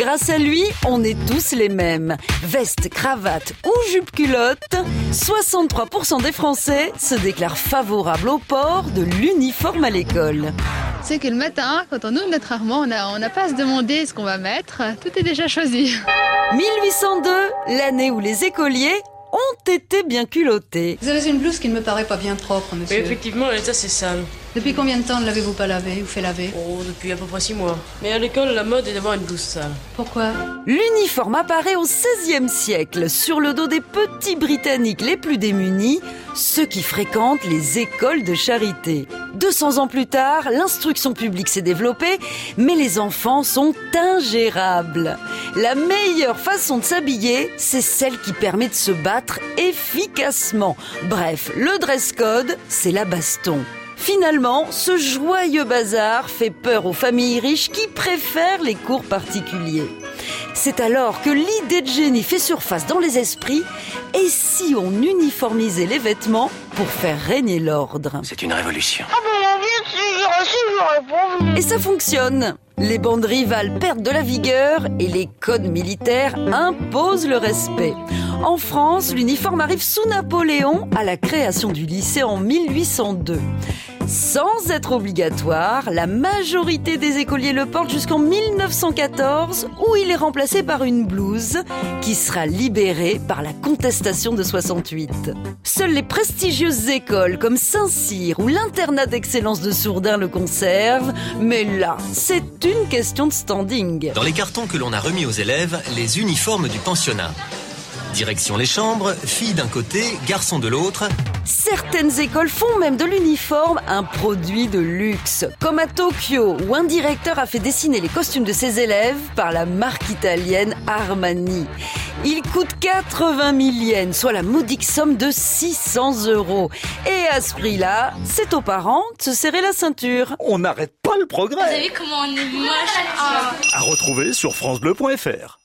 Grâce à lui, on est tous les mêmes. Veste, cravate ou jupe culotte, 63% des Français se déclarent favorables au port de l'uniforme à l'école. C'est que le matin, quand on ouvre notre armoire, on n'a pas à se demander ce qu'on va mettre. Tout est déjà choisi. 1802, l'année où les écoliers ont été bien culottés. Vous avez une blouse qui ne me paraît pas bien propre, monsieur. Oui, effectivement, l'état c'est sale. Depuis combien de temps ne l'avez-vous pas lavé ou fait laver? Oh, depuis à peu près six mois. Mais à l'école, la mode est d'avoir une blouse sale. Pourquoi? L'uniforme apparaît au XVIe siècle sur le dos des petits Britanniques les plus démunis, ceux qui fréquentent les écoles de charité. 200 ans plus tard, l'instruction publique s'est développée, mais les enfants sont ingérables. La meilleure façon de s'habiller, c'est celle qui permet de se battre efficacement. Bref, le dress code, c'est la baston. Finalement, ce joyeux bazar fait peur aux familles riches qui préfèrent les cours particuliers. C'est alors que l'idée de génie fait surface dans les esprits et si on uniformisait les vêtements pour faire régner l'ordre C'est une révolution. Ah ben bien sûr, si j'aurais pas Et ça fonctionne les bandes rivales perdent de la vigueur et les codes militaires imposent le respect. En France, l'uniforme arrive sous Napoléon à la création du lycée en 1802. Sans être obligatoire, la majorité des écoliers le portent jusqu'en 1914 où il est remplacé par une blouse qui sera libérée par la contestation de 68. Seules les prestigieuses écoles comme Saint-Cyr ou l'internat d'excellence de Sourdin le conservent, mais là, c'est une question de standing. Dans les cartons que l'on a remis aux élèves, les uniformes du pensionnat. Direction les chambres, filles d'un côté, garçons de l'autre. Certaines écoles font même de l'uniforme un produit de luxe, comme à Tokyo, où un directeur a fait dessiner les costumes de ses élèves par la marque italienne Armani. Il coûte 80 000 yens, soit la modique somme de 600 euros. Et à ce prix-là, c'est aux parents de se serrer la ceinture. On n'arrête pas le progrès. Vous savez comment on est moche À retrouver sur francebleu.fr.